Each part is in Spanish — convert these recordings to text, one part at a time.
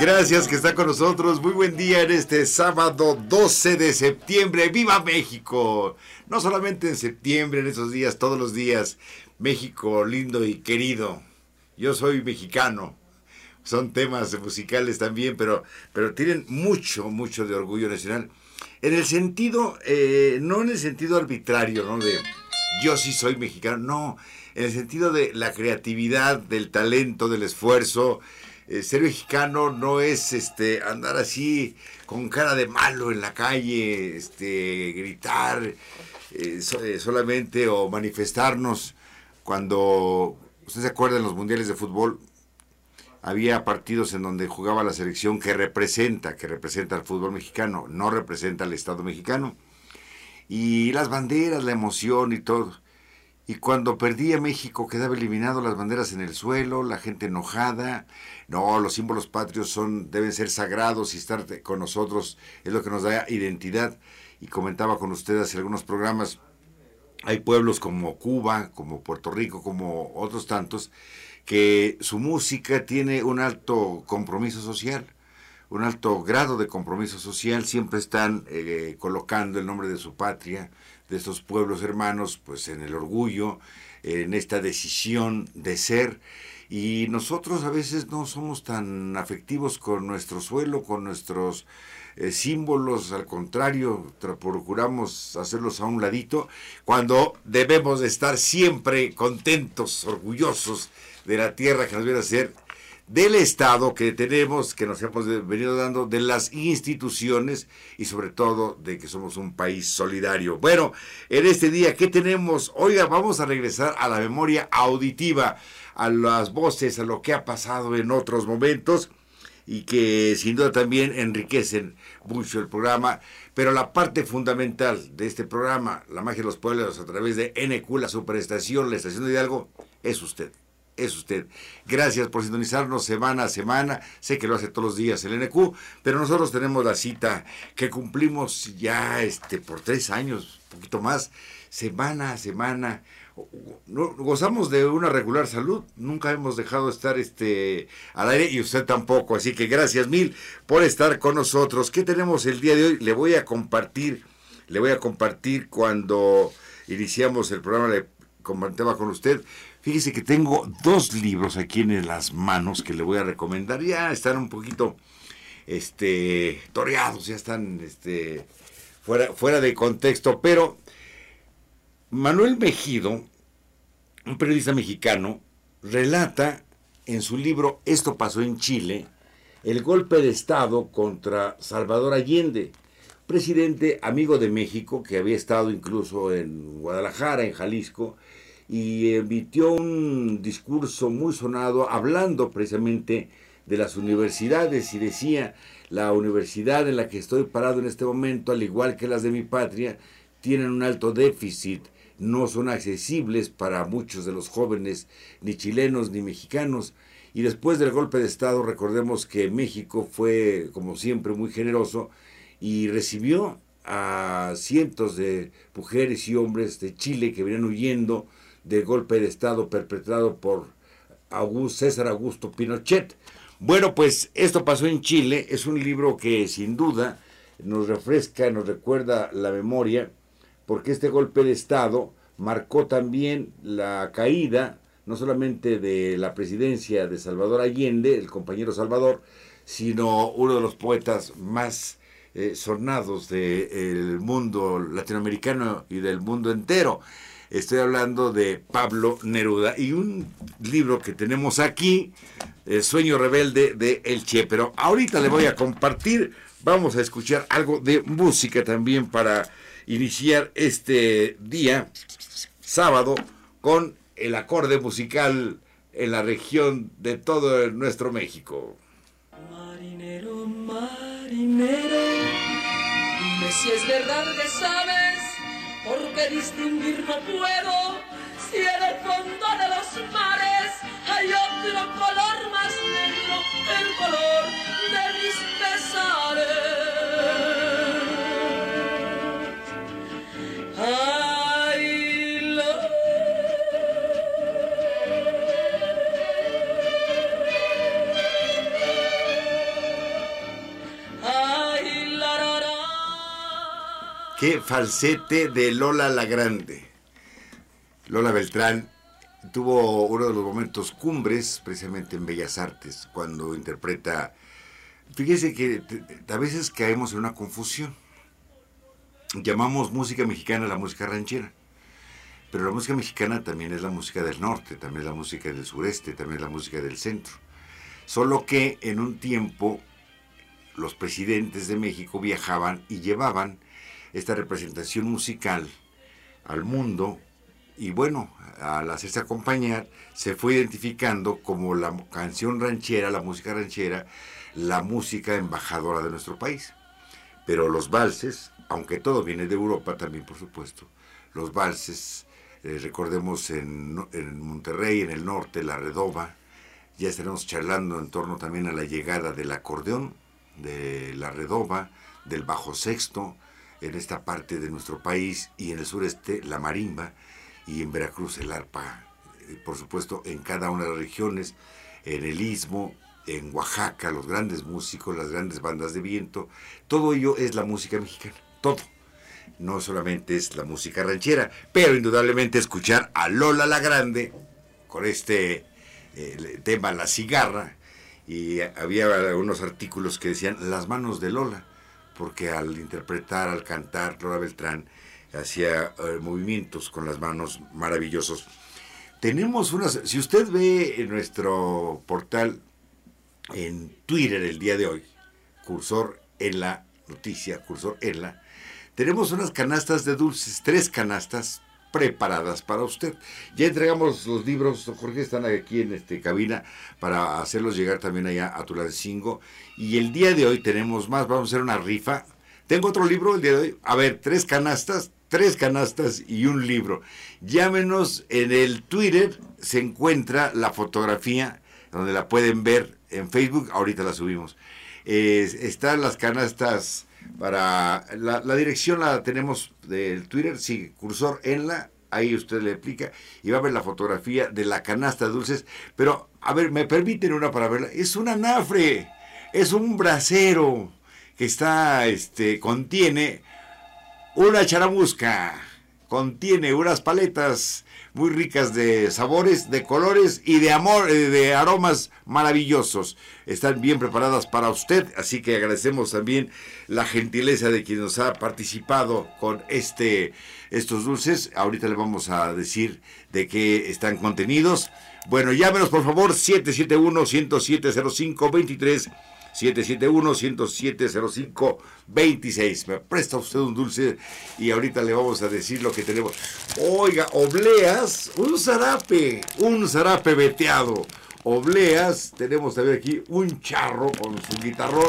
Gracias que está con nosotros. Muy buen día en este sábado 12 de septiembre. ¡Viva México! No solamente en septiembre, en esos días, todos los días. México lindo y querido. Yo soy mexicano. Son temas musicales también, pero, pero tienen mucho, mucho de orgullo nacional. En el sentido, eh, no en el sentido arbitrario, ¿no? De yo sí soy mexicano, no. En el sentido de la creatividad, del talento, del esfuerzo, eh, ser mexicano no es este andar así con cara de malo en la calle, este gritar eh, eh, solamente o manifestarnos cuando usted se acuerda en los mundiales de fútbol había partidos en donde jugaba la selección que representa, que representa al fútbol mexicano, no representa al Estado mexicano. Y las banderas, la emoción y todo. Y cuando perdía México quedaba eliminado las banderas en el suelo, la gente enojada. No, los símbolos patrios son, deben ser sagrados y estar con nosotros es lo que nos da identidad. Y comentaba con ustedes hace algunos programas, hay pueblos como Cuba, como Puerto Rico, como otros tantos, que su música tiene un alto compromiso social, un alto grado de compromiso social, siempre están eh, colocando el nombre de su patria, de estos pueblos hermanos, pues en el orgullo, en esta decisión de ser. Y nosotros a veces no somos tan afectivos con nuestro suelo, con nuestros eh, símbolos, al contrario, procuramos hacerlos a un ladito, cuando debemos de estar siempre contentos, orgullosos de la tierra que nos viene a ser del Estado que tenemos, que nos hemos venido dando, de las instituciones y sobre todo de que somos un país solidario. Bueno, en este día, ¿qué tenemos? Oiga, vamos a regresar a la memoria auditiva, a las voces, a lo que ha pasado en otros momentos y que sin duda también enriquecen mucho el programa. Pero la parte fundamental de este programa, La Magia de los Pueblos, a través de NQ, la Superestación, la Estación de Hidalgo, es usted es usted. Gracias por sintonizarnos semana a semana. Sé que lo hace todos los días el NQ, pero nosotros tenemos la cita que cumplimos ya este por tres años, un poquito más, semana a semana. gozamos de una regular salud, nunca hemos dejado de estar este, al aire y usted tampoco, así que gracias mil por estar con nosotros. ¿Qué tenemos el día de hoy? Le voy a compartir, le voy a compartir cuando iniciamos el programa, le comentaba con usted, Fíjese que tengo dos libros aquí en las manos que le voy a recomendar. Ya están un poquito este, toreados, ya están este, fuera, fuera de contexto, pero Manuel Mejido, un periodista mexicano, relata en su libro Esto pasó en Chile, el golpe de Estado contra Salvador Allende, presidente amigo de México, que había estado incluso en Guadalajara, en Jalisco, y emitió un discurso muy sonado hablando precisamente de las universidades y decía, la universidad en la que estoy parado en este momento, al igual que las de mi patria, tienen un alto déficit, no son accesibles para muchos de los jóvenes, ni chilenos ni mexicanos. Y después del golpe de Estado, recordemos que México fue, como siempre, muy generoso y recibió a cientos de mujeres y hombres de Chile que venían huyendo del golpe de Estado perpetrado por César Augusto Pinochet. Bueno, pues esto pasó en Chile, es un libro que sin duda nos refresca, nos recuerda la memoria, porque este golpe de Estado marcó también la caída no solamente de la presidencia de Salvador Allende, el compañero Salvador, sino uno de los poetas más eh, sonados del mundo latinoamericano y del mundo entero. Estoy hablando de Pablo Neruda y un libro que tenemos aquí, El Sueño Rebelde de El Che. Pero ahorita le voy a compartir, vamos a escuchar algo de música también para iniciar este día, sábado, con el acorde musical en la región de todo nuestro México. Marinero, marinero, si es verdad sabes porque distinguir no puedo si en el fondo de los mares hay otro color más negro, el color de mis pesares. Qué falsete de Lola la Grande. Lola Beltrán tuvo uno de los momentos cumbres precisamente en Bellas Artes, cuando interpreta... Fíjese que a veces caemos en una confusión. Llamamos música mexicana la música ranchera. Pero la música mexicana también es la música del norte, también es la música del sureste, también es la música del centro. Solo que en un tiempo los presidentes de México viajaban y llevaban esta representación musical al mundo y bueno, al hacerse acompañar se fue identificando como la canción ranchera, la música ranchera, la música embajadora de nuestro país. Pero los valses, aunque todo viene de Europa también por supuesto, los valses eh, recordemos en, Monterrey, en el norte, la Redova. Ya estaremos charlando en torno también a la llegada del acordeón, de la Redova, del bajo sexto, en esta parte de nuestro país y en el sureste la marimba y en Veracruz el arpa, eh, por supuesto en cada una de las regiones, en el istmo, en Oaxaca, los grandes músicos, las grandes bandas de viento, todo ello es la música mexicana, todo. No solamente es la música ranchera, pero indudablemente escuchar a Lola la Grande con este eh, tema La cigarra, y había algunos artículos que decían las manos de Lola, porque al interpretar, al cantar, Lola Beltrán hacía eh, movimientos con las manos maravillosos. Tenemos unas, si usted ve en nuestro portal en Twitter el día de hoy, cursor en la noticia, cursor en la, tenemos unas canastas de dulces, tres canastas preparadas para usted. Ya entregamos los libros, Jorge, están aquí en este cabina para hacerlos llegar también allá a Tulancingo. Y el día de hoy tenemos más, vamos a hacer una rifa. Tengo otro libro el día de hoy. A ver, tres canastas, tres canastas y un libro. Llámenos en el Twitter, se encuentra la fotografía donde la pueden ver en Facebook, ahorita la subimos. están las canastas para la, dirección la tenemos del Twitter, sí, cursor en la, ahí usted le explica y va a ver la fotografía de la canasta de dulces, pero a ver, me permiten una para verla, es un anafre, es un brasero que está, este, contiene una charamusca, contiene unas paletas muy ricas de sabores, de colores y de amor, eh, de aromas maravillosos. Están bien preparadas para usted, así que agradecemos también la gentileza de quien nos ha participado con este estos dulces. Ahorita le vamos a decir de qué están contenidos. Bueno, llámenos por favor 771 107 23 771-107-05-26. Me presta usted un dulce y ahorita le vamos a decir lo que tenemos. Oiga, obleas, un zarape, un zarape veteado. Obleas, tenemos también aquí un charro con su guitarrón.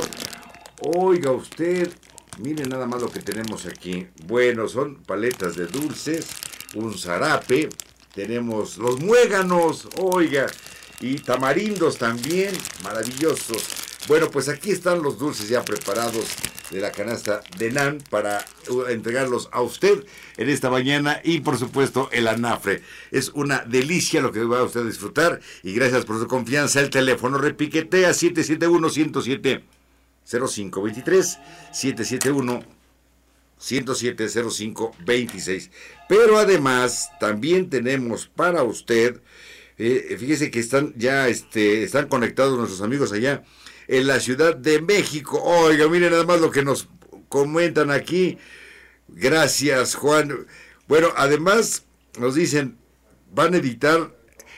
Oiga usted, miren nada más lo que tenemos aquí. Bueno, son paletas de dulces, un zarape, tenemos los muéganos, oiga, y tamarindos también, maravillosos. Bueno, pues aquí están los dulces ya preparados de la canasta de NAN para uh, entregarlos a usted en esta mañana y por supuesto el anafre. Es una delicia lo que va a usted disfrutar y gracias por su confianza. El teléfono repiquetea 771 107 0523 771 107 0526. Pero además también tenemos para usted eh, fíjese que están ya este, están conectados nuestros amigos allá en la Ciudad de México. Oiga, miren nada más lo que nos comentan aquí. Gracias, Juan. Bueno, además nos dicen, van a editar,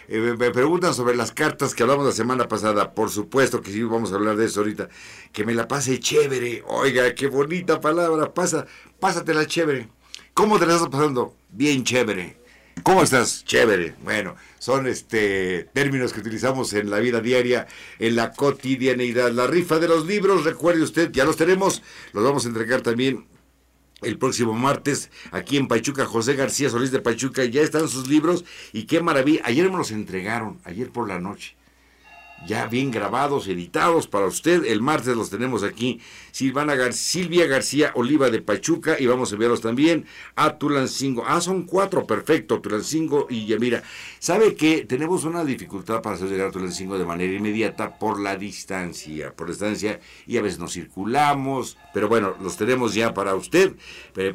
eh, me preguntan sobre las cartas que hablamos la semana pasada. Por supuesto que sí, vamos a hablar de eso ahorita. Que me la pase chévere. Oiga, qué bonita palabra. Pasa, pásatela chévere. ¿Cómo te la estás pasando? Bien chévere. ¿Cómo estás? Chévere. Bueno, son este términos que utilizamos en la vida diaria, en la cotidianeidad. La rifa de los libros, recuerde usted, ya los tenemos, los vamos a entregar también el próximo martes aquí en Pachuca, José García Solís de Pachuca, ya están sus libros y qué maravilla, ayer me los entregaron, ayer por la noche. Ya bien grabados, editados para usted. El martes los tenemos aquí. Silvana Silvia García Oliva de Pachuca y vamos a enviarlos también a Tulancingo. Ah, son cuatro, perfecto, Tulancingo y Yamira. ¿Sabe que tenemos una dificultad para hacer llegar a Tulancingo de manera inmediata por la distancia, por la distancia y a veces nos circulamos, pero bueno, los tenemos ya para usted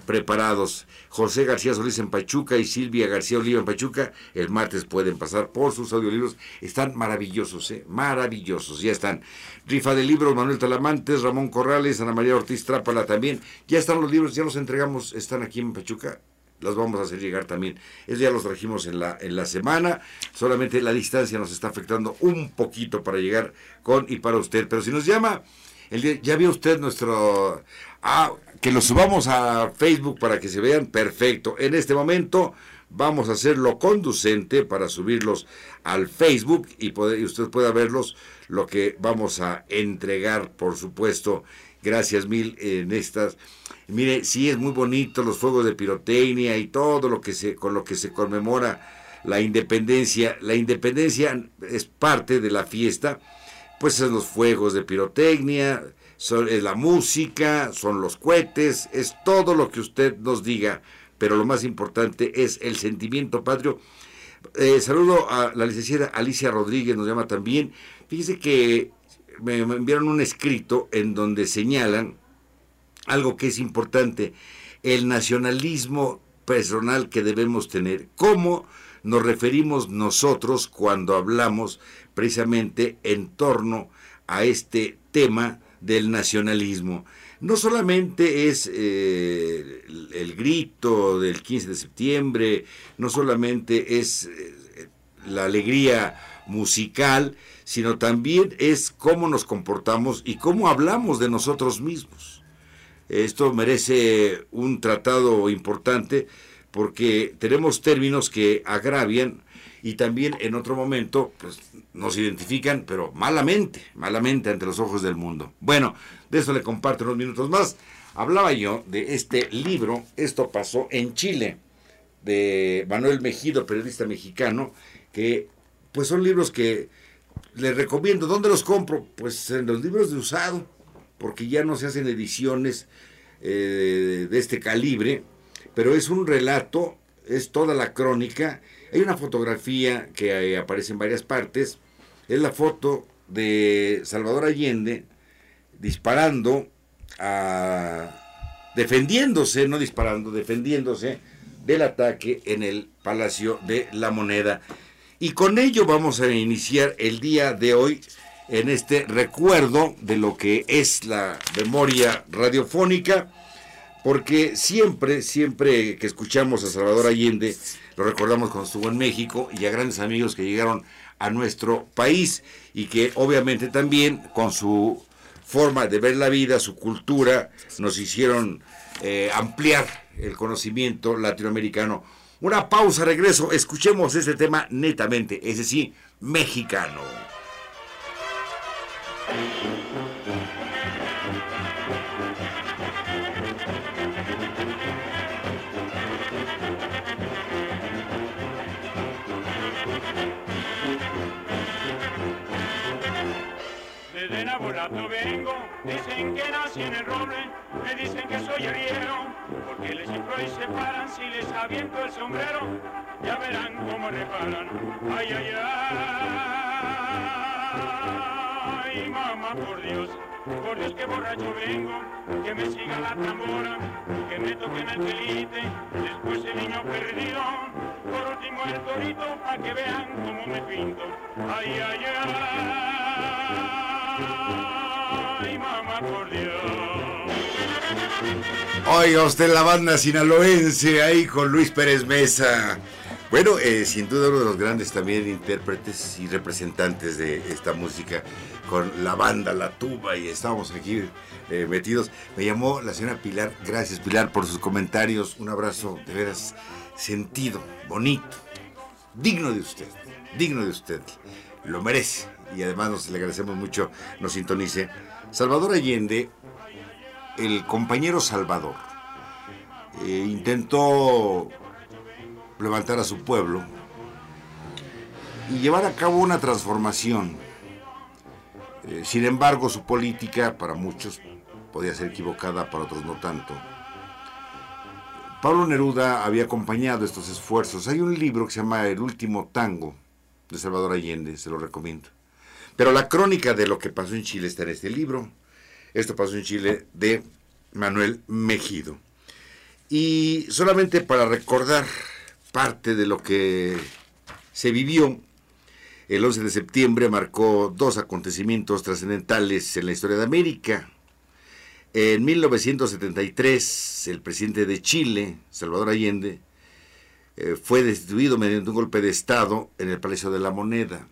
preparados. José García Solís en Pachuca y Silvia García Oliva en Pachuca. El martes pueden pasar por sus audiolibros. Están maravillosos, ¿eh? Maravillosos, ya están. Rifa de libros, Manuel Talamantes, Ramón Corrales, Ana María Ortiz Trápala también. Ya están los libros, ya los entregamos, están aquí en Pachuca. Los vamos a hacer llegar también. Es ya los trajimos en la, en la semana. Solamente la distancia nos está afectando un poquito para llegar con y para usted. Pero si nos llama, el ya vio usted nuestro... Ah, que lo subamos a Facebook para que se vean. Perfecto. En este momento vamos a hacerlo conducente para subirlos al Facebook y, y usted pueda verlos, lo que vamos a entregar, por supuesto. Gracias mil en estas. Mire, sí es muy bonito los fuegos de pirotecnia y todo lo que se con lo que se conmemora la independencia. La independencia es parte de la fiesta, pues son los fuegos de pirotecnia, son, es la música, son los cohetes, es todo lo que usted nos diga pero lo más importante es el sentimiento patrio. Eh, saludo a la licenciada Alicia Rodríguez, nos llama también. Fíjese que me, enviaron un escrito en donde señalan algo que es importante, el nacionalismo personal que debemos tener. ¿Cómo nos referimos nosotros cuando hablamos precisamente en torno a este tema del nacionalismo? No solamente es eh, el, grito del 15 de septiembre, no solamente es eh, la alegría musical, sino también es cómo nos comportamos y cómo hablamos de nosotros mismos. Esto merece un tratado importante porque tenemos términos que agravian y también en otro momento pues, nos identifican, pero malamente, malamente ante los ojos del mundo. Bueno, de eso le comparto unos minutos más. Hablaba yo de este libro, esto pasó en Chile, de Manuel Mejido, periodista mexicano, que pues son libros que les recomiendo. ¿Dónde los compro? Pues en los libros de usado, porque ya no se hacen ediciones eh, de este calibre, pero es un relato, es toda la crónica. Hay una fotografía que aparece en varias partes, es la foto de Salvador Allende disparando, defendiéndose, no disparando, defendiéndose del ataque en el Palacio de la Moneda. Y con ello vamos a iniciar el día de hoy en este recuerdo de lo que es la memoria radiofónica, porque siempre, siempre que escuchamos a Salvador Allende, lo recordamos cuando estuvo en México y a grandes amigos que llegaron a nuestro país y que obviamente también con su forma de ver la vida, su cultura, nos hicieron eh, ampliar el conocimiento latinoamericano. Una pausa, regreso, escuchemos este tema netamente, ese sí, mexicano. Vengo, dicen que nací en el roble, me dicen que soy arriero, porque les inflo y se paran si les aviento el sombrero, ya verán cómo reparan. Ay, ay, ay, mamá, por Dios, por Dios que borracho vengo, que me siga la tambora, que me toquen el pelite, después el niño perdido, por último el torito, pa' que vean cómo me pinto. Ay, ay, ay. Oiga usted la banda sinaloense ahí con Luis Pérez Mesa. Bueno, eh, sin duda uno de los grandes también intérpretes y representantes de esta música con la banda, la tuba y estábamos aquí eh, metidos. Me llamó la señora Pilar, gracias Pilar por sus comentarios, un abrazo de veras sentido, bonito, digno de usted, digno de usted, lo merece y además nos le agradecemos mucho, nos sintonice. Salvador Allende, el compañero Salvador, eh, intentó levantar a su pueblo y llevar a cabo una transformación Eh, sin embargo, su política para muchos podía ser equivocada, para otros no tanto. Pablo Neruda había acompañado estos esfuerzos. Hay un libro que se llama El último tango de Salvador Allende, se lo recomiendo. Pero la crónica de lo que pasó en Chile está en este libro. Esto pasó en Chile de Manuel Mejido. Y solamente para recordar parte de lo que se vivió, el 11 de septiembre marcó dos acontecimientos trascendentales en la historia de América. En 1973, el presidente de Chile, Salvador Allende, eh, fue destituido mediante un golpe de Estado en el Palacio de la Moneda.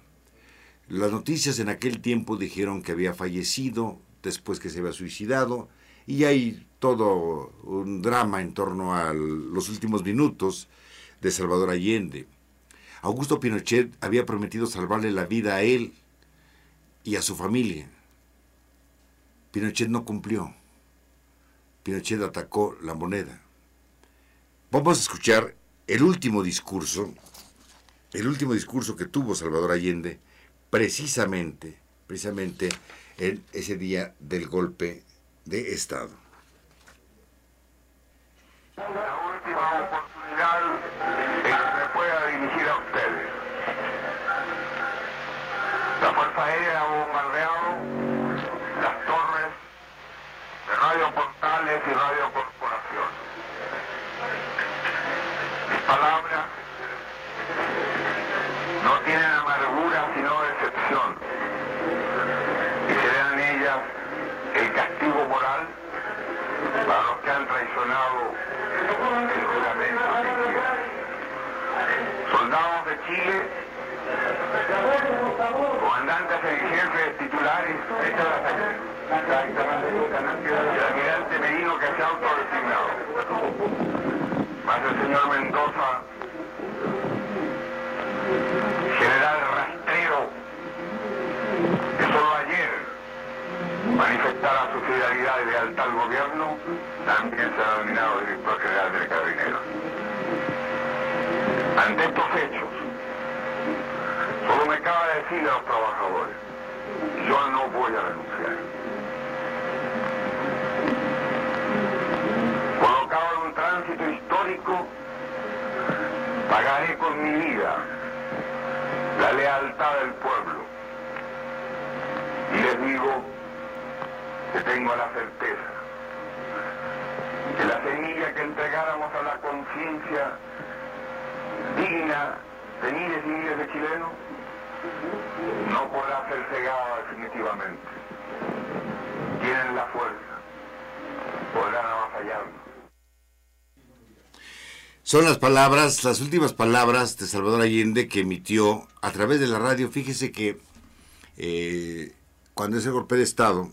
Las noticias en aquel tiempo dijeron que había fallecido, después que se había suicidado, y hay todo un drama en torno a los últimos minutos de Salvador Allende. Augusto Pinochet había prometido salvarle la vida a él y a su familia. Pinochet no cumplió. Pinochet atacó la moneda. Vamos a escuchar el último discurso, el último discurso que tuvo Salvador Allende, precisamente, precisamente en ese día del golpe de Estado. La última oportunidad en que me pueda dirigir a ustedes. La Fuerza Aérea ha bombardeado las torres de Radio Portales y Radio Corporación. Mis palabras han traicionado el juramento hicieron. Soldados de Chile, comandantes en jefes titulares, y almirante Merino que se ha autodesignado. Más el señor Mendoza, manifestara su fidelidad y lealtad al gobierno, también se ha nominado director general del Carabinero. Ante estos hechos, solo me cabe decir a los trabajadores, yo no voy a renunciar. Colocado en un tránsito histórico, pagaré con mi vida la lealtad del pueblo. Y les digo que tengo la certeza que la semilla que entregáramos a la conciencia digna de miles y miles de chilenos no podrá ser cegada definitivamente. Tienen la fuerza, podrán avasallarnos. Son las palabras, las últimas palabras de Salvador Allende que emitió a través de la radio. Fíjese que eh, cuando ese golpe de Estado,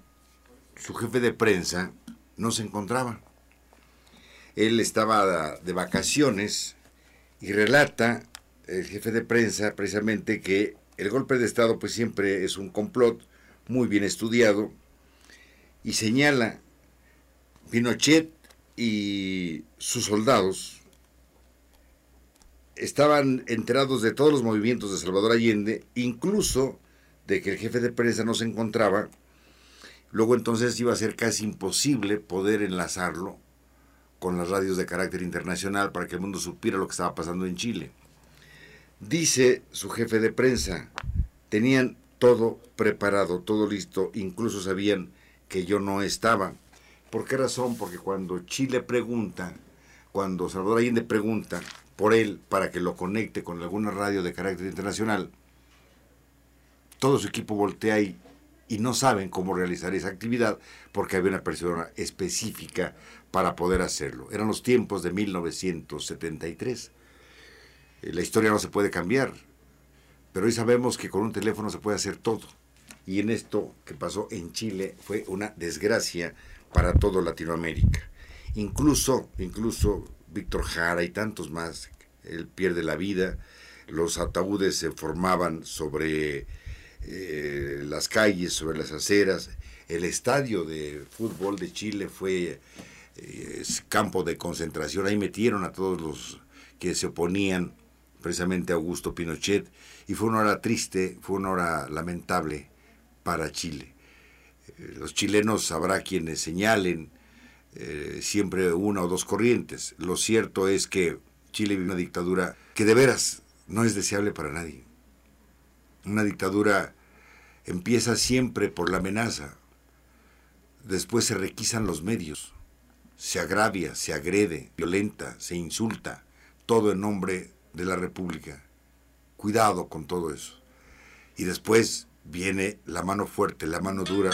su jefe de prensa no se encontraba. Él estaba de vacaciones y relata el jefe de prensa precisamente que el golpe de Estado pues siempre es un complot muy bien estudiado y señala Pinochet y sus soldados estaban enterados de todos los movimientos de Salvador Allende, incluso de que el jefe de prensa no se encontraba. Luego entonces iba a ser casi imposible poder enlazarlo con las radios de carácter internacional para que el mundo supiera lo que estaba pasando en Chile. Dice su jefe de prensa, tenían todo preparado, todo listo, incluso sabían que yo no estaba. ¿Por qué razón? Porque cuando Chile pregunta, cuando Salvador Allende pregunta por él para que lo conecte con alguna radio de carácter internacional, todo su equipo voltea y, y no saben cómo realizar esa actividad porque había una persona específica para poder hacerlo. Eran los tiempos de 1973. La historia no se puede cambiar, pero hoy sabemos que con un teléfono se puede hacer todo. Y en esto que pasó en Chile fue una desgracia para todo Latinoamérica. Incluso, incluso Víctor Jara y tantos más, él pierde la vida, los ataúdes se formaban sobre eh, las calles, sobre las aceras, el estadio de fútbol de Chile fue eh, campo de concentración, ahí metieron a todos los que se oponían precisamente a Augusto Pinochet y fue una hora triste, fue una hora lamentable para Chile. Eh, los chilenos habrá quienes señalen siempre una o dos corrientes. Lo cierto es que Chile vive una dictadura que de veras no es deseable para nadie. Una dictadura empieza siempre por la amenaza, después se requisan los medios, se agravia, se agrede, violenta, se insulta, todo en nombre de la República. Cuidado con todo eso. Y después viene la mano fuerte, la mano dura,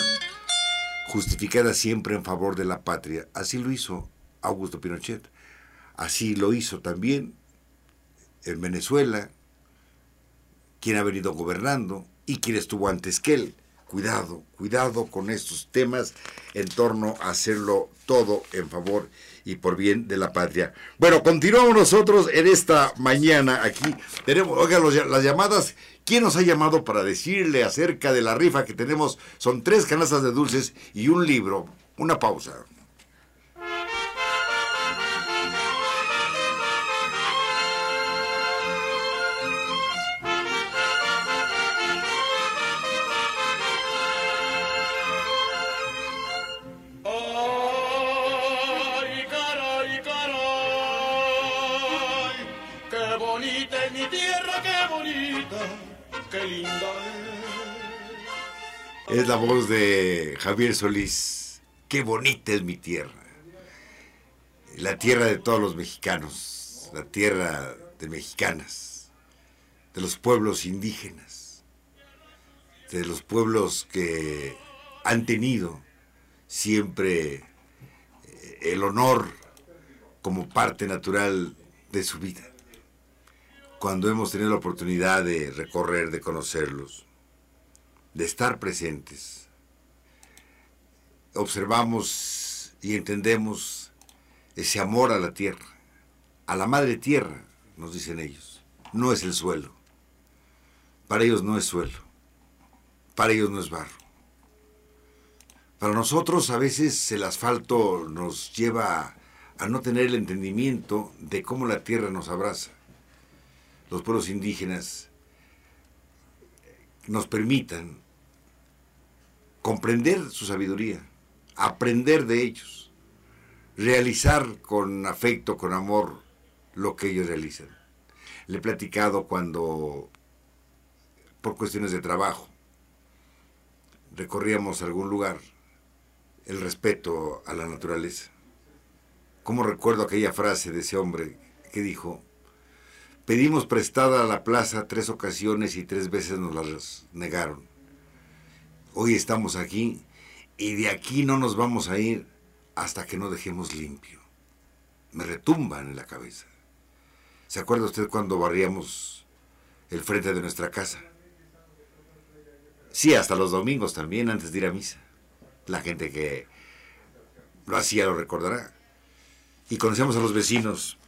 justificada siempre en favor de la patria. Así lo hizo Augusto Pinochet. Así lo hizo también en Venezuela, quien ha venido gobernando y quien estuvo antes que él. Cuidado, cuidado con estos temas en torno a hacerlo todo en favor y por bien de la patria. Bueno, continuamos nosotros en esta mañana aquí. Tenemos, oigan, las llamadas. ¿Quién nos ha llamado para decirle acerca de la rifa que tenemos? Son tres canastas de dulces y un libro. Una pausa. La voz de Javier Solís. Qué bonita es mi tierra. La tierra de todos los mexicanos. La tierra de mexicanas. De los pueblos indígenas. De los pueblos que han tenido siempre eh, el honor como parte natural de su vida. Cuando hemos tenido la oportunidad de recorrer, de conocerlos de estar presentes. Observamos y entendemos ese amor a la tierra, a la madre tierra, nos dicen ellos. No es el suelo. Para ellos no es suelo. Para ellos no es barro. Para nosotros a veces el asfalto nos lleva a no tener el entendimiento de cómo la tierra nos abraza. Los pueblos indígenas nos permitan comprender su sabiduría, aprender de ellos, realizar con afecto, con amor lo que ellos realizan. Le he platicado cuando, por cuestiones de trabajo, recorríamos algún lugar, el respeto a la naturaleza. ¿Cómo recuerdo aquella frase de ese hombre que dijo, Pedimos prestada a la plaza tres ocasiones y tres veces nos las negaron. Hoy estamos aquí y de aquí no nos vamos a ir hasta que no dejemos limpio. Me retumban en la cabeza. ¿Se acuerda usted cuando barríamos el frente de nuestra casa? Sí, hasta los domingos también, antes de ir a misa. La gente que lo hacía lo recordará. Y conocemos a los vecinos.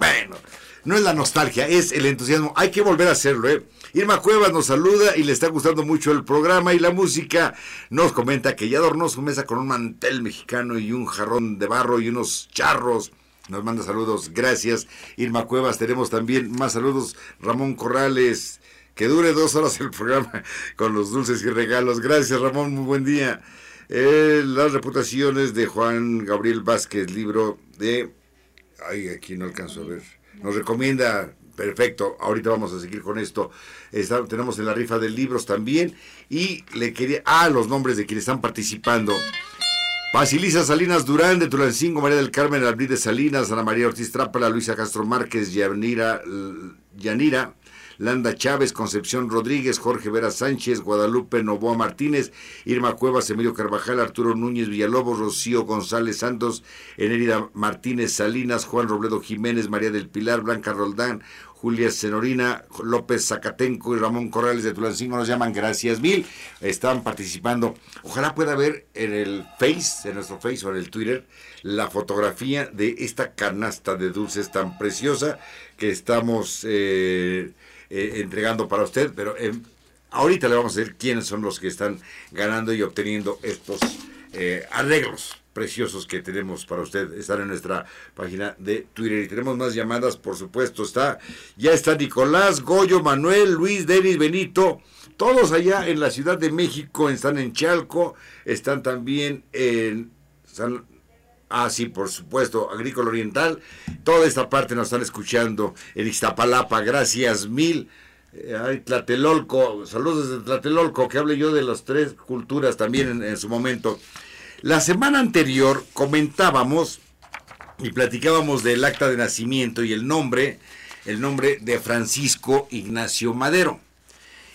Bueno, no es la nostalgia, es el entusiasmo. Hay que volver a hacerlo, ¿eh? Irma Cuevas nos saluda y le está gustando mucho el programa y la música. Nos comenta que ya adornó su mesa con un mantel mexicano y un jarrón de barro y unos charros. Nos manda saludos, gracias. Irma Cuevas, tenemos también más saludos. Ramón Corrales, que dure dos horas el programa con los dulces y regalos. Gracias, Ramón, muy buen día. Eh, las reputaciones de Juan Gabriel Vázquez, libro de... Ay, aquí no alcanzo a ver nos recomienda, perfecto, ahorita vamos a seguir con esto. tenemos en la rifa de libros también y le quería, ah, los nombres de quienes están participando. Basilisa Salinas Durán de Tulancingo, María del Carmen Albrí Salinas, Ana María Ortiz Trápala, Luisa Castro Márquez, Yanira, Yanira Landa Chávez, Concepción Rodríguez, Jorge Vera Sánchez, Guadalupe Novoa Martínez, Irma Cuevas, Emilio Carvajal, Arturo Núñez Villalobos, Rocío González Santos, Enérida Martínez Salinas, Juan Robledo Jiménez, María del Pilar, Blanca Roldán, Julia Senorina, López Zacatenco y Ramón Corrales de Tulancingo nos llaman gracias mil. Están participando. Ojalá pueda ver en el Face, en nuestro Face o en el Twitter, la fotografía de esta canasta de dulces tan preciosa que estamos eh, eh, entregando para usted, pero eh, ahorita le vamos a decir quiénes son los que están ganando y obteniendo estos eh, arreglos preciosos que tenemos para usted. Están en nuestra página de Twitter y tenemos más llamadas, por supuesto. Está, ya está Nicolás, Goyo, Manuel, Luis, Denis, Benito, todos allá en la Ciudad de México, están en Chalco, están también en San, Ah, sí, por supuesto, Agrícola Oriental. Toda esta parte nos están escuchando en Iztapalapa. Gracias mil. Eh, ay, Tlatelolco, saludos desde Tlatelolco, que hable yo de las tres culturas también en, en su momento. La semana anterior comentábamos y platicábamos del acta de nacimiento y el nombre, el nombre de Francisco Ignacio Madero.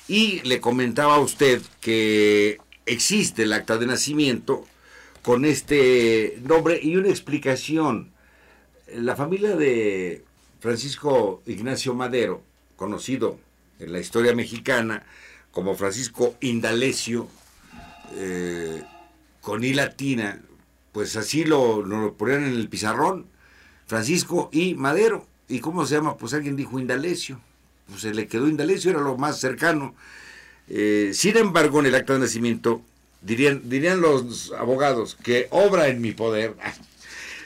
Y le comentaba a usted que existe el acta de nacimiento con este nombre y una explicación. La familia de Francisco Ignacio Madero, conocido en la historia mexicana como Francisco Indalecio, eh, con I latina, pues así lo, lo ponían en el pizarrón, Francisco y Madero. ¿Y cómo se llama? Pues alguien dijo Indalecio. Pues se le quedó Indalecio, era lo más cercano. Eh, sin embargo, en el acta de nacimiento dirían, dirían los abogados que obra en mi poder.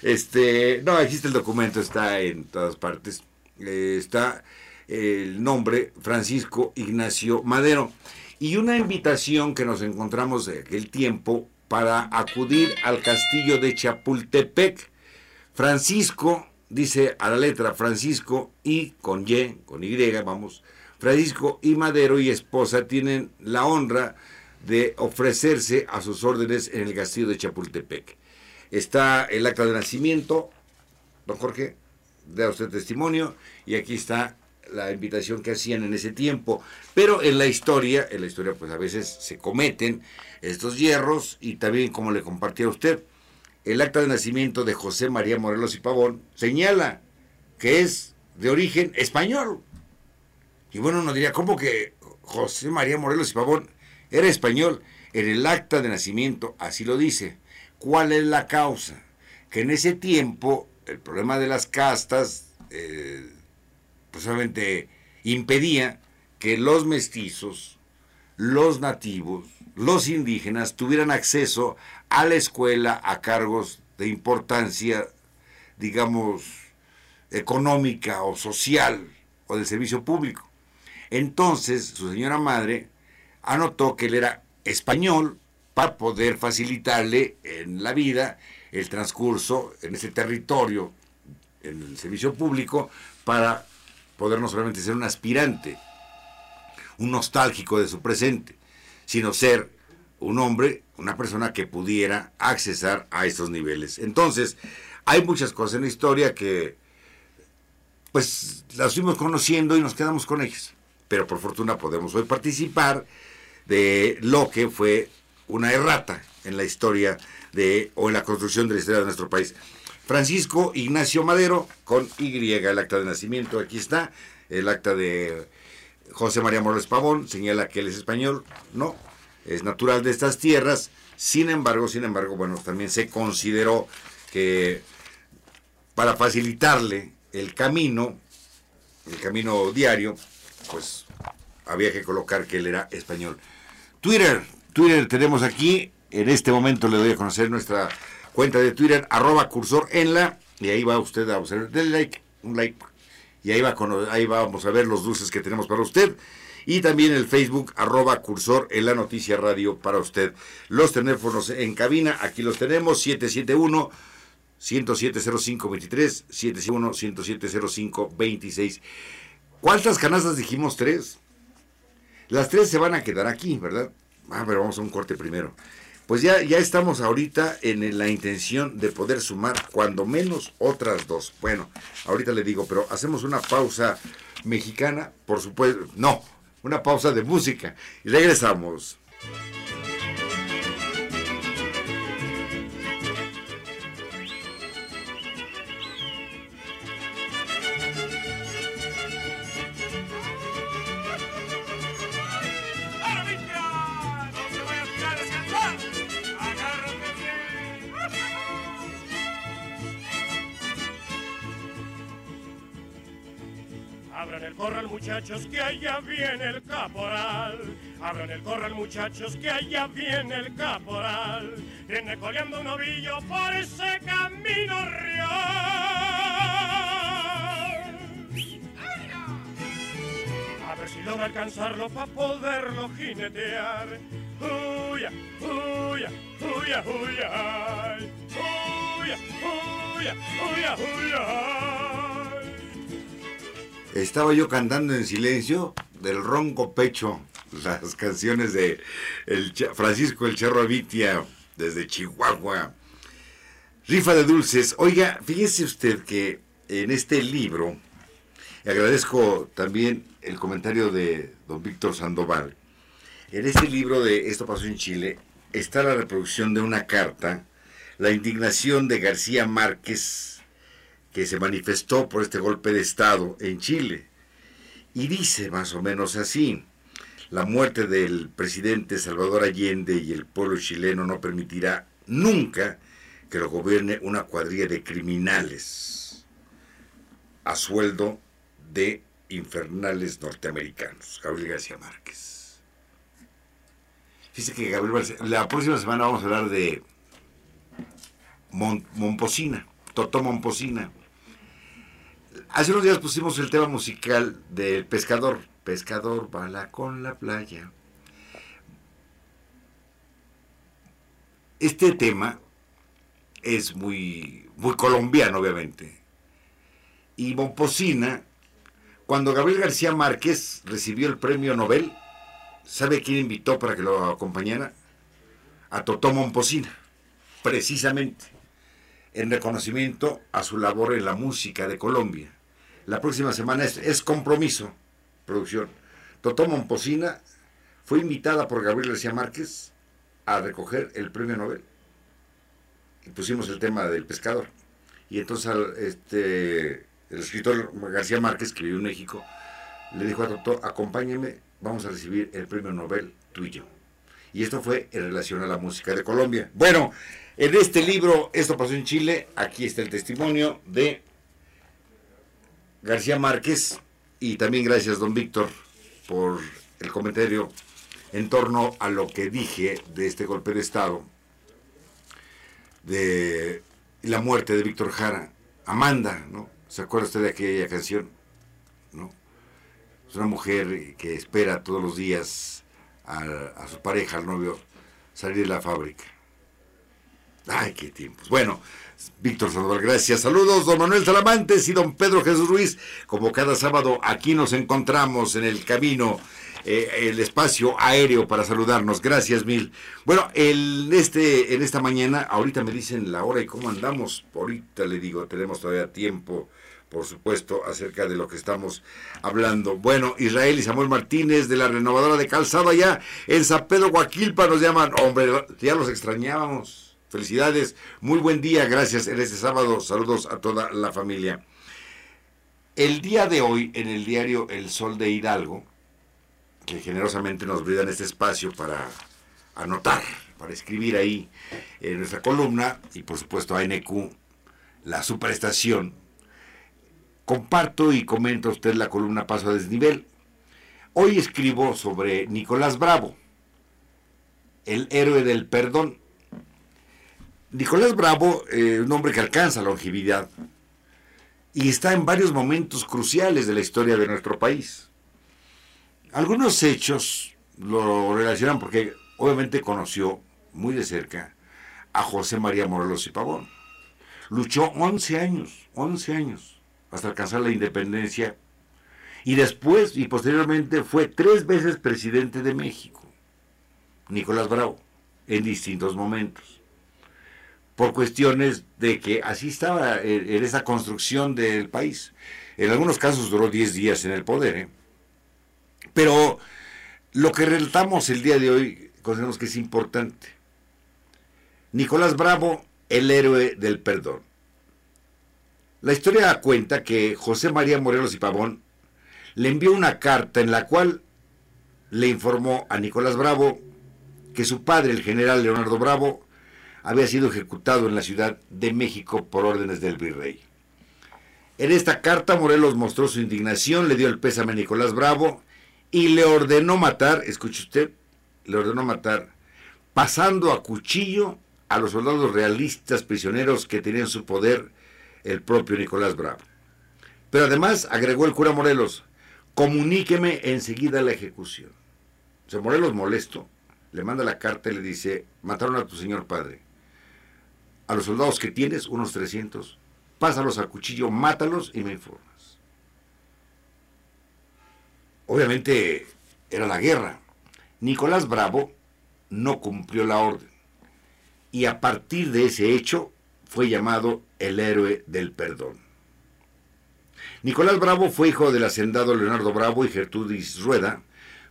Este, no, existe el documento, está en todas partes. Eh, está el nombre Francisco Ignacio Madero. Y una invitación que nos encontramos de aquel tiempo para acudir al castillo de Chapultepec. Francisco, dice a la letra Francisco y con Y, con Y, vamos, Francisco y Madero y esposa tienen la honra de ofrecerse a sus órdenes en el castillo de Chapultepec. Está el acta de nacimiento, don Jorge, da usted testimonio, y aquí está la invitación que hacían en ese tiempo. Pero en la historia, en la historia pues a veces se cometen estos hierros y también como le compartía a usted, el acta de nacimiento de José María Morelos y Pavón señala que es de origen español. Y bueno, uno diría, ¿cómo que José María Morelos y Pavón era español? En el acta de nacimiento así lo dice. ¿Cuál es la causa? Que en ese tiempo el problema de las castas eh, pues impedía que los mestizos, los nativos, los indígenas tuvieran acceso a la escuela a cargos de importancia, digamos, económica o social o del servicio público. Entonces, su señora madre anotó que él era español para poder facilitarle en la vida el transcurso en ese territorio, en el servicio público, para poder no solamente ser un aspirante, un nostálgico de su presente, sino ser un hombre, una persona que pudiera accesar a estos niveles. Entonces, hay muchas cosas en la historia que pues las fuimos conociendo y nos quedamos con ellas. Pero por fortuna podemos hoy participar de lo que fue una errata en la historia de, o en la construcción de la historia de nuestro país. Francisco Ignacio Madero, con Y, el acta de nacimiento, aquí está, el acta de José María Morales Pavón, señala que él es español, no, es natural de estas tierras, sin embargo, sin embargo, bueno, también se consideró que para facilitarle el camino, el camino diario, pues había que colocar que él era español. Twitter, Twitter tenemos aquí, en este momento le doy a conocer nuestra cuenta de Twitter, arroba cursor en la, y ahí va usted a observar, denle like, un like, y ahí, va ahí vamos a ver los dulces que tenemos para usted. Y también el Facebook, arroba cursor en la noticia radio para usted. Los teléfonos en cabina, aquí los tenemos, 771 1070523, 771 1070526. ¿Cuántas canastas dijimos? Tres. Las tres se van a quedar aquí, ¿verdad? Ah, pero vamos a un corte primero. Pues ya, ya estamos ahorita en la intención de poder sumar cuando menos otras dos. Bueno, ahorita le digo, pero hacemos una pausa mexicana, por supuesto. No, una pausa de música. Y regresamos. Muchachos, que allá viene el caporal. Abran el corral, muchachos, que allá viene el caporal. En viene coleando un ovillo por ese camino real. A ver si logra alcanzarlo para poderlo jinetear. Uya, uya, uya, uya, ay. uya, uya, uya, uya. ay. Estaba yo cantando en silencio del ronco pecho las canciones de Francisco el Charro Avitia desde Chihuahua. Rifa de dulces. Oiga, fíjese usted que en este libro, agradezco también el comentario de don Víctor Sandoval, en este libro de Esto pasó en Chile está la reproducción de una carta, la indignación de García Márquez, que se manifestó por este golpe de Estado en Chile. Y dice más o menos así, la muerte del presidente Salvador Allende y el pueblo chileno no permitirá nunca que lo gobierne una cuadrilla de criminales a sueldo de infernales norteamericanos. Gabriel García Márquez. Dice que Gabriel García, la próxima semana vamos a hablar de Mon- Momposina, Totó Momposina. Hace unos días pusimos el tema musical del pescador. Pescador bala con la playa. Este tema es muy, muy colombiano, obviamente. Y Momposina, cuando Gabriel García Márquez recibió el premio Nobel, ¿sabe quién invitó para que lo acompañara? A Totó Momposina, precisamente en reconocimiento a su labor en la música de Colombia. La próxima semana es, compromiso, producción. Totó Momposina fue invitada por Gabriel García Márquez a recoger el premio Nobel. Y pusimos el tema del pescador. Y entonces este, el escritor García Márquez, que vive en México, le dijo a Totó, acompáñeme, vamos a recibir el premio Nobel tú y esto fue en relación a la música de Colombia. Bueno, en este libro, Esto pasó en Chile, aquí está el testimonio de García Márquez y también gracias, don Víctor, por el comentario en torno a lo que dije de este golpe de Estado, de la muerte de Víctor Jara. Amanda, ¿no? ¿Se acuerda usted de aquella canción? ¿No? Es una mujer que espera todos los días a, a su pareja, al novio, salir de la fábrica. Ay, qué tiempos. Bueno, Víctor Sandoval, gracias. Saludos, don Manuel Salamantes y don Pedro Jesús Ruiz. Como cada sábado, aquí nos encontramos en el camino, eh, el espacio aéreo para saludarnos. Gracias mil. Bueno, el, este, en esta mañana, ahorita me dicen la hora y cómo andamos. Ahorita le digo, tenemos todavía tiempo por supuesto, acerca de lo que estamos hablando. Bueno, Israel y Samuel Martínez de la renovadora de calzado allá en San Pedro Guaquilpa nos llaman. Hombre, ya los extrañábamos. Felicidades, muy buen día, gracias en este sábado. Saludos a toda la familia. El día de hoy, en el diario El Sol de Hidalgo, que generosamente nos brindan este espacio para anotar, para escribir ahí en nuestra columna, y por supuesto a NQ, la superestación, comparto y comento a usted la columna Paso a Desnivel. Hoy escribo sobre Nicolás Bravo, el héroe del perdón. Nicolás Bravo, eh, un hombre que alcanza longevidad y está en varios momentos cruciales de la historia de nuestro país. Algunos hechos lo relacionan porque obviamente conoció muy de cerca a José María Morelos y Pavón. Luchó 11 años, 11 años hasta alcanzar la independencia y después y posteriormente fue tres veces presidente de México, Nicolás Bravo, en distintos momentos, por cuestiones de que así estaba en, en esa construcción del país. En algunos casos duró 10 días en el poder, ¿eh? pero lo que relatamos el día de hoy consideramos que es importante. Nicolás Bravo, el héroe del perdón. La historia cuenta que José María Morelos y Pavón le envió una carta en la cual le informó a Nicolás Bravo que su padre, el general Leonardo Bravo, había sido ejecutado en la Ciudad de México por órdenes del virrey. En esta carta Morelos mostró su indignación, le dio el pésame a Nicolás Bravo y le ordenó matar, escuche usted, le ordenó matar, pasando a cuchillo a los soldados realistas prisioneros que tenían en su poder el propio Nicolás Bravo. Pero además agregó el cura Morelos, comuníqueme enseguida la ejecución. O sea, Morelos molesto, le manda la carta y le dice, mataron a tu señor padre. A los soldados que tienes, unos 300, pásalos al cuchillo, mátalos y me informas. Obviamente era la guerra. Nicolás Bravo no cumplió la orden y a partir de ese hecho fue llamado el héroe del perdón. Nicolás Bravo fue hijo del hacendado Leonardo Bravo y Gertrudis Rueda,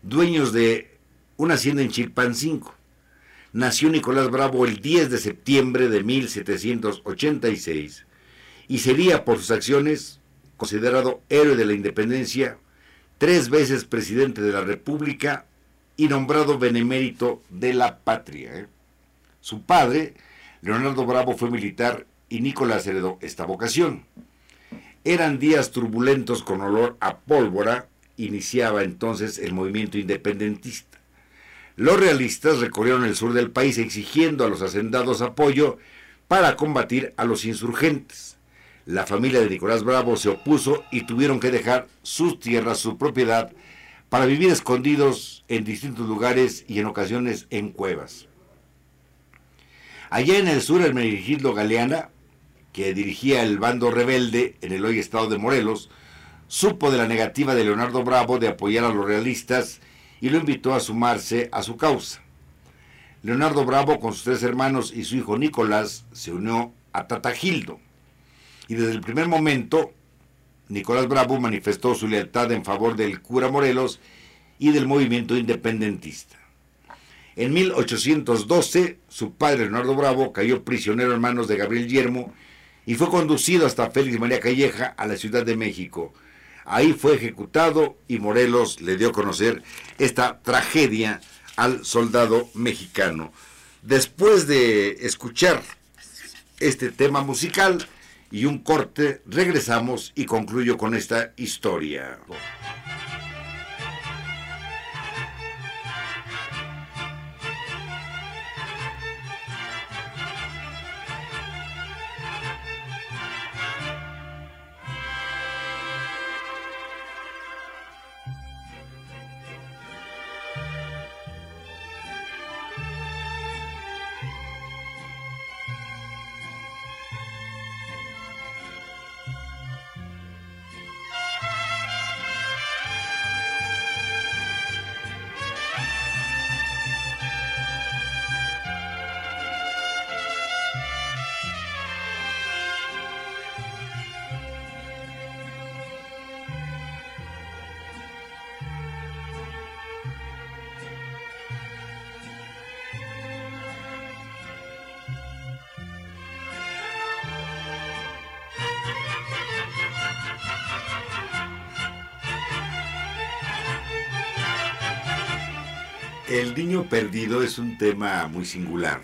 dueños de una hacienda en Chilpancingo. Nació Nicolás Bravo el 10 de septiembre de 1786 y sería por sus acciones considerado héroe de la independencia, tres veces presidente de la República y nombrado benemérito de la patria. ¿eh? Su padre, Leonardo Bravo, fue militar y Nicolás heredó esta vocación. Eran días turbulentos con olor a pólvora, iniciaba entonces el movimiento independentista. Los realistas recorrieron el sur del país exigiendo a los hacendados apoyo para combatir a los insurgentes. La familia de Nicolás Bravo se opuso y tuvieron que dejar sus tierras, su propiedad, para vivir escondidos en distintos lugares y en ocasiones en cuevas. Allá en el sur, el Menegildo Galeana, que dirigía el bando rebelde en el hoy estado de Morelos, supo de la negativa de Leonardo Bravo de apoyar a los realistas y lo invitó a sumarse a su causa. Leonardo Bravo, con sus tres hermanos y su hijo Nicolás, se unió a Tatagildo. Y desde el primer momento, Nicolás Bravo manifestó su lealtad en favor del cura Morelos y del movimiento independentista. En 1812, su padre Leonardo Bravo cayó prisionero en manos de Gabriel Yermo y fue conducido hasta Félix María Calleja a la Ciudad de México. Ahí fue ejecutado y Morelos le dio a conocer esta tragedia al soldado mexicano. Después de escuchar este tema musical y un corte, regresamos y concluyo con esta historia. El niño perdido es un tema muy singular,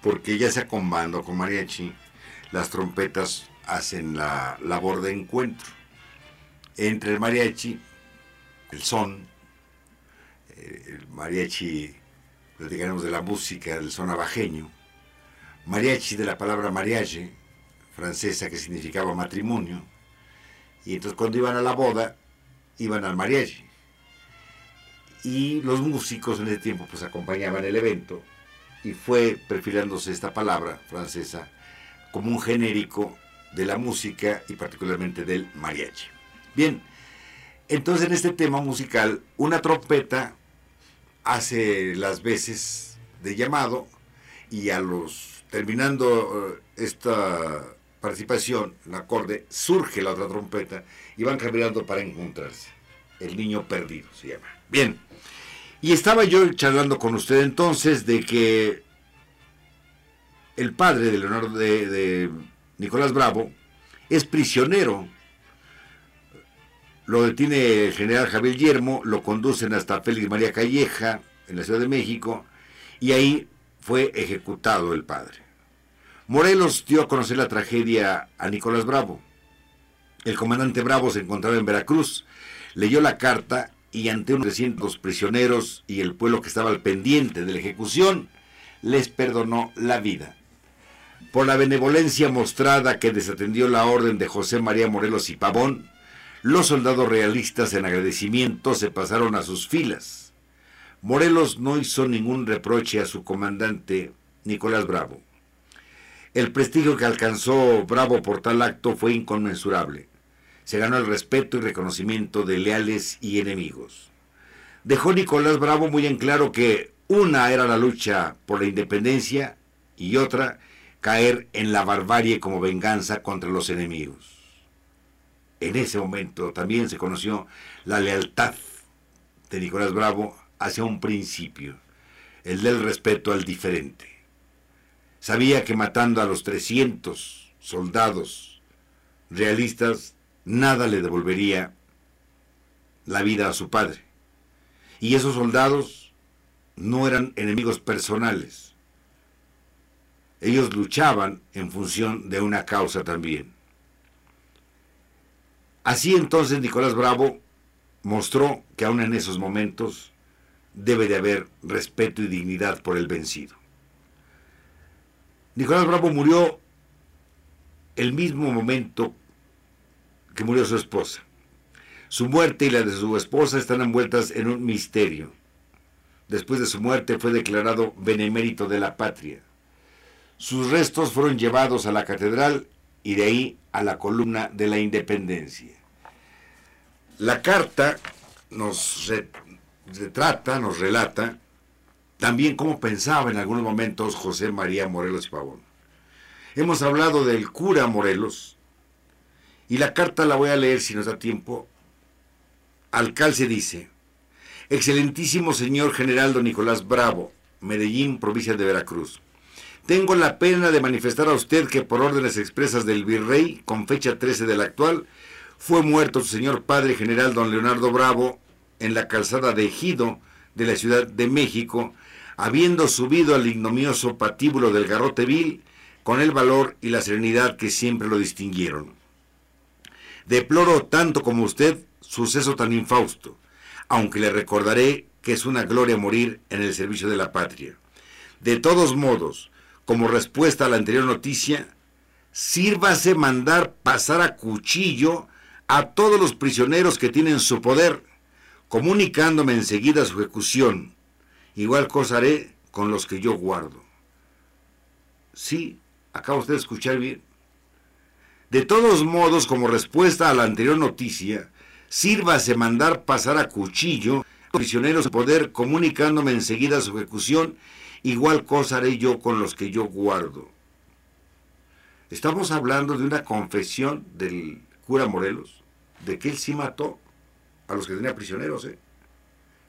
porque ya sea con bando con mariachi, las trompetas hacen la labor de encuentro entre el mariachi, el son, eh, el mariachi, platicaremos de la música del son abajeño, mariachi de la palabra mariage, francesa que significaba matrimonio, y entonces cuando iban a la boda, iban al mariachi y los músicos en ese tiempo pues acompañaban el evento y fue perfilándose esta palabra francesa como un genérico de la música y particularmente del mariachi. Bien, entonces en este tema musical una trompeta hace las veces de llamado y a los terminando eh, esta participación, el acorde, surge la otra trompeta y van caminando para encontrarse. El niño perdido se llama. Bien. Y estaba yo charlando con usted entonces de que el padre de Leonardo de, Nicolás Bravo es prisionero. Lo detiene el general Javier Yermo, lo conducen hasta Félix María Calleja, en la Ciudad de México, y ahí fue ejecutado el padre. Morelos dio a conocer la tragedia a Nicolás Bravo. El comandante Bravo se encontraba en Veracruz, leyó la carta y ante unos 300 prisioneros y el pueblo que estaba al pendiente de la ejecución, les perdonó la vida. Por la benevolencia mostrada que desatendió la orden de José María Morelos y Pavón, los soldados realistas en agradecimiento se pasaron a sus filas. Morelos no hizo ningún reproche a su comandante Nicolás Bravo. El prestigio que alcanzó Bravo por tal acto fue inconmensurable. Se ganó el respeto y reconocimiento de leales y enemigos. Dejó Nicolás Bravo muy en claro que una era la lucha por la independencia y otra caer en la barbarie como venganza contra los enemigos. En ese momento también se conoció la lealtad de Nicolás Bravo hacia un principio, el del respeto al diferente. Sabía que matando a los 300 soldados realistas, nada le devolvería la vida a su padre. Y esos soldados no eran enemigos personales. Ellos luchaban en función de una causa también. Así entonces Nicolás Bravo mostró que aún en esos momentos debe de haber respeto y dignidad por el vencido. Nicolás Bravo murió el mismo momento que murió su esposa. Su muerte y la de su esposa están envueltas en un misterio. Después de su muerte fue declarado benemérito de la patria. Sus restos fueron llevados a la catedral y de ahí a la columna de la independencia. La carta nos retrata, nos relata también cómo pensaba en algunos momentos José María Morelos y Pavón. Hemos hablado del cura Morelos y la carta la voy a leer si nos da tiempo. Alcalce dice, Excelentísimo señor general don Nicolás Bravo, Medellín, provincia de Veracruz. Tengo la pena de manifestar a usted que por órdenes expresas del virrey, con fecha 13 del actual, fue muerto su señor padre general don Leonardo Bravo en la calzada de Ejido de la Ciudad de México, habiendo subido al ignomioso patíbulo del garrote vil con el valor y la serenidad que siempre lo distinguieron. Deploro tanto como usted suceso tan infausto, aunque le recordaré que es una gloria morir en el servicio de la patria. De todos modos, como respuesta a la anterior noticia, sírvase mandar pasar a cuchillo a todos los prisioneros que tienen su poder, comunicándome enseguida su ejecución, Igual cosa haré con los que yo guardo. Sí, acaba usted de escuchar bien. De todos modos, como respuesta a la anterior noticia, sírvase mandar pasar a cuchillo prisioneros de poder comunicándome enseguida su ejecución, igual cosa haré yo con los que yo guardo. Estamos hablando de una confesión del cura Morelos, de que él sí mató a los que tenía prisioneros. ¿eh?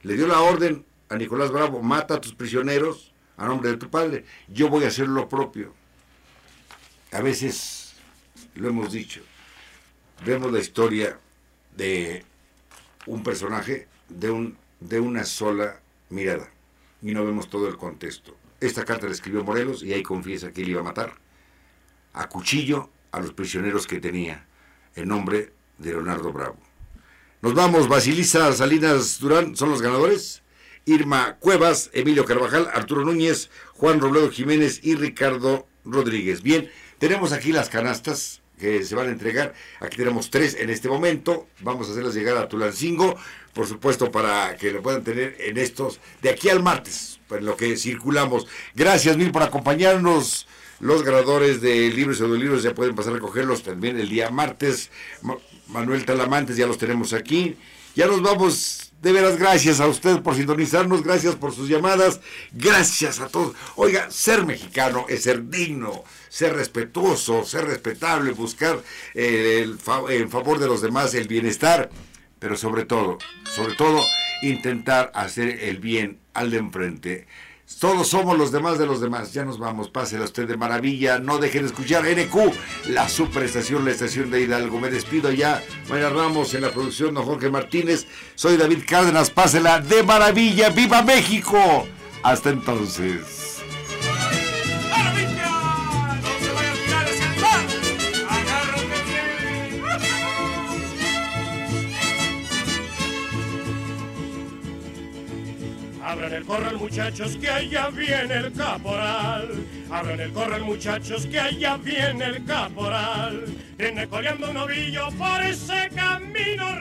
Le dio la orden a Nicolás Bravo, mata a tus prisioneros a nombre de tu padre, yo voy a hacer lo propio. A veces, lo hemos dicho, vemos la historia de un personaje de, un, de una sola mirada y no vemos todo el contexto. Esta carta la escribió Morelos y ahí confiesa que él iba a matar a cuchillo a los prisioneros que tenía en nombre de Leonardo Bravo. Nos vamos, Basilisa Salinas Durán son los ganadores. Irma Cuevas, Emilio Carvajal, Arturo Núñez, Juan Robledo Jiménez y Ricardo Rodríguez. Bien, tenemos aquí las canastas que se van a entregar. Aquí tenemos tres en este momento. Vamos a hacerlas llegar a Tulancingo, por supuesto, para que lo puedan tener en estos, de aquí al martes, en lo que circulamos. Gracias mil por acompañarnos. Los ganadores de libros y libros ya pueden pasar a recogerlos también el día martes. Manuel Talamantes ya los tenemos aquí. Ya nos vamos de veras, gracias a usted por sintonizarnos, gracias por sus llamadas, gracias a todos. Oiga, ser mexicano es ser digno, ser respetuoso, ser respetable, buscar eh, el, en favor de los demás el bienestar, pero sobre todo, sobre todo, intentar hacer el bien al de enfrente. Todos somos los demás de los demás. Ya nos vamos. Pásela usted de maravilla. No dejen de escuchar NQ, la superestación, la estación de Hidalgo. Me despido ya. Mayra Ramos en la producción, don Jorge Martínez. Soy David Cárdenas. Pásela de maravilla. ¡Viva México! Hasta entonces. El corral muchachos que allá viene el caporal. Abran el corral muchachos que allá viene el caporal. Viene coleando un novillo por ese camino